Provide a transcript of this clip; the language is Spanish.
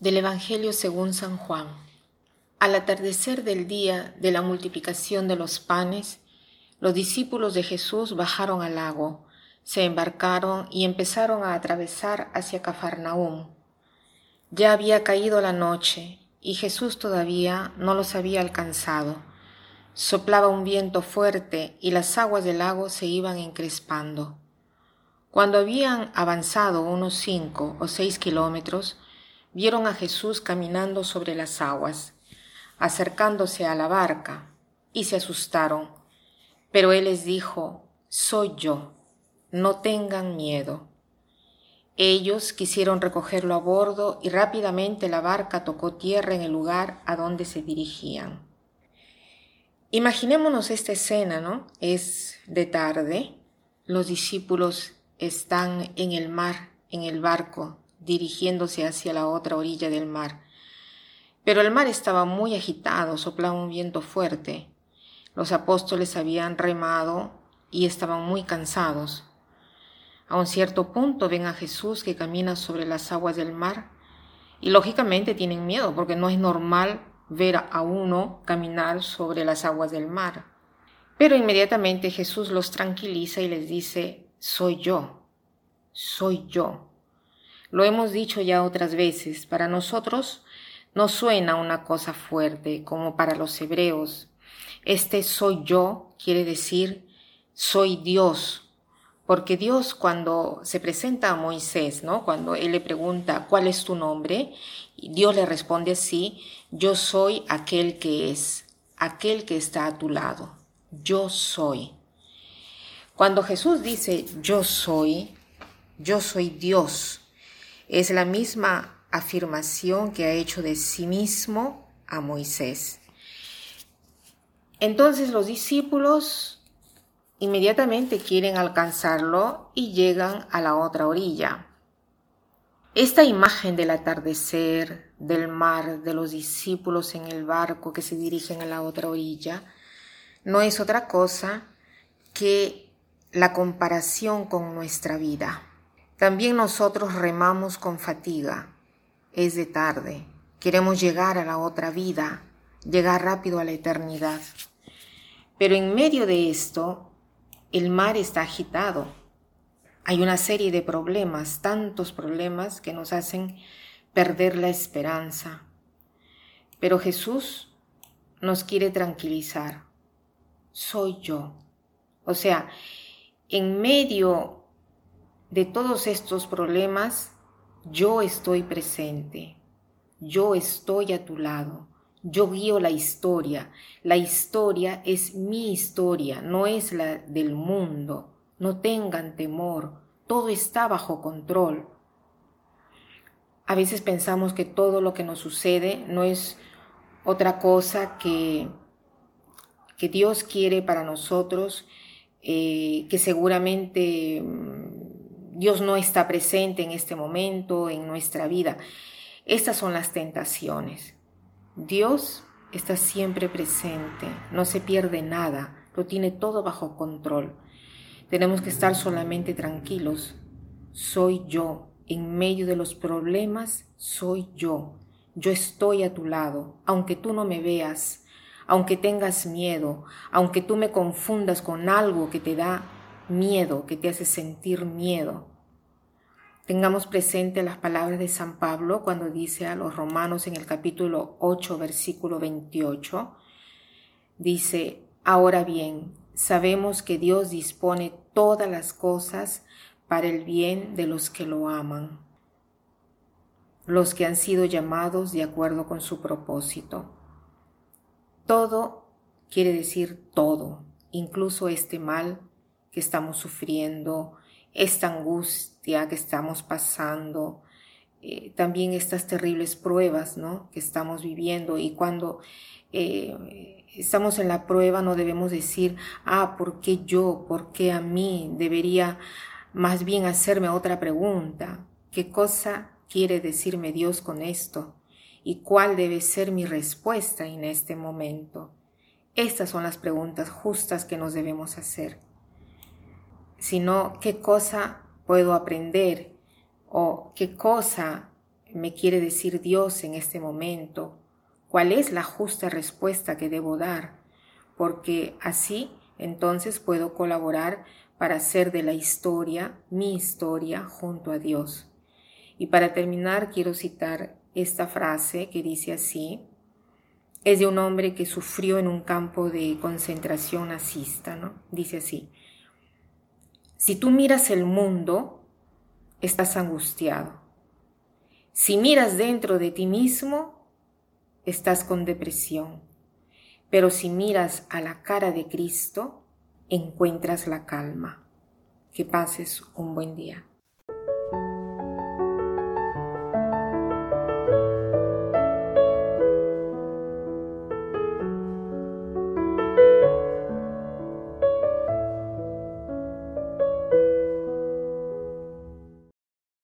Del Evangelio según San Juan. Al atardecer del día de la multiplicación de los panes, los discípulos de Jesús bajaron al lago, se embarcaron y empezaron a atravesar hacia Cafarnaúm. Ya había caído la noche y Jesús todavía no los había alcanzado. Soplaba un viento fuerte y las aguas del lago se iban encrespando. Cuando habían avanzado unos cinco o seis kilómetros, vieron a Jesús caminando sobre las aguas, acercándose a la barca, y se asustaron. Pero él les dijo, Soy yo, no tengan miedo. Ellos quisieron recogerlo a bordo y rápidamente la barca tocó tierra en el lugar a donde se dirigían. Imaginémonos esta escena, ¿no? Es de tarde, los discípulos están en el mar, en el barco, dirigiéndose hacia la otra orilla del mar. Pero el mar estaba muy agitado, soplaba un viento fuerte. Los apóstoles habían remado y estaban muy cansados. A un cierto punto ven a Jesús que camina sobre las aguas del mar y lógicamente tienen miedo porque no es normal ver a uno caminar sobre las aguas del mar. Pero inmediatamente Jesús los tranquiliza y les dice, soy yo, soy yo. Lo hemos dicho ya otras veces, para nosotros no suena una cosa fuerte como para los hebreos. Este soy yo quiere decir soy Dios, porque Dios cuando se presenta a Moisés, ¿no? Cuando él le pregunta ¿cuál es tu nombre? Dios le responde así, yo soy aquel que es, aquel que está a tu lado. Yo soy. Cuando Jesús dice yo soy, yo soy Dios, es la misma afirmación que ha hecho de sí mismo a Moisés. Entonces los discípulos inmediatamente quieren alcanzarlo y llegan a la otra orilla. Esta imagen del atardecer, del mar, de los discípulos en el barco que se dirigen a la otra orilla, no es otra cosa que la comparación con nuestra vida. También nosotros remamos con fatiga. Es de tarde. Queremos llegar a la otra vida, llegar rápido a la eternidad. Pero en medio de esto, el mar está agitado. Hay una serie de problemas, tantos problemas que nos hacen perder la esperanza. Pero Jesús nos quiere tranquilizar. Soy yo. O sea, en medio de todos estos problemas, yo estoy presente, yo estoy a tu lado, yo guío la historia, la historia es mi historia, no es la del mundo, no tengan temor, todo está bajo control. A veces pensamos que todo lo que nos sucede no es otra cosa que, que Dios quiere para nosotros, eh, que seguramente Dios no está presente en este momento, en nuestra vida. Estas son las tentaciones. Dios está siempre presente, no se pierde nada, lo tiene todo bajo control. Tenemos que estar solamente tranquilos. Soy yo, en medio de los problemas, soy yo. Yo estoy a tu lado, aunque tú no me veas, aunque tengas miedo, aunque tú me confundas con algo que te da miedo, que te hace sentir miedo. Tengamos presente las palabras de San Pablo cuando dice a los romanos en el capítulo 8, versículo 28, dice, ahora bien, sabemos que Dios dispone todas las cosas para el bien de los que lo aman, los que han sido llamados de acuerdo con su propósito. Todo quiere decir todo, incluso este mal que estamos sufriendo, esta angustia que estamos pasando, eh, también estas terribles pruebas ¿no? que estamos viviendo y cuando eh, estamos en la prueba no debemos decir, ah, ¿por qué yo? ¿Por qué a mí? Debería más bien hacerme otra pregunta. ¿Qué cosa quiere decirme Dios con esto? ¿Y cuál debe ser mi respuesta en este momento? Estas son las preguntas justas que nos debemos hacer sino qué cosa puedo aprender o qué cosa me quiere decir Dios en este momento, cuál es la justa respuesta que debo dar, porque así entonces puedo colaborar para hacer de la historia mi historia junto a Dios. Y para terminar quiero citar esta frase que dice así, es de un hombre que sufrió en un campo de concentración nazista, ¿no? Dice así, si tú miras el mundo, estás angustiado. Si miras dentro de ti mismo, estás con depresión. Pero si miras a la cara de Cristo, encuentras la calma. Que pases un buen día.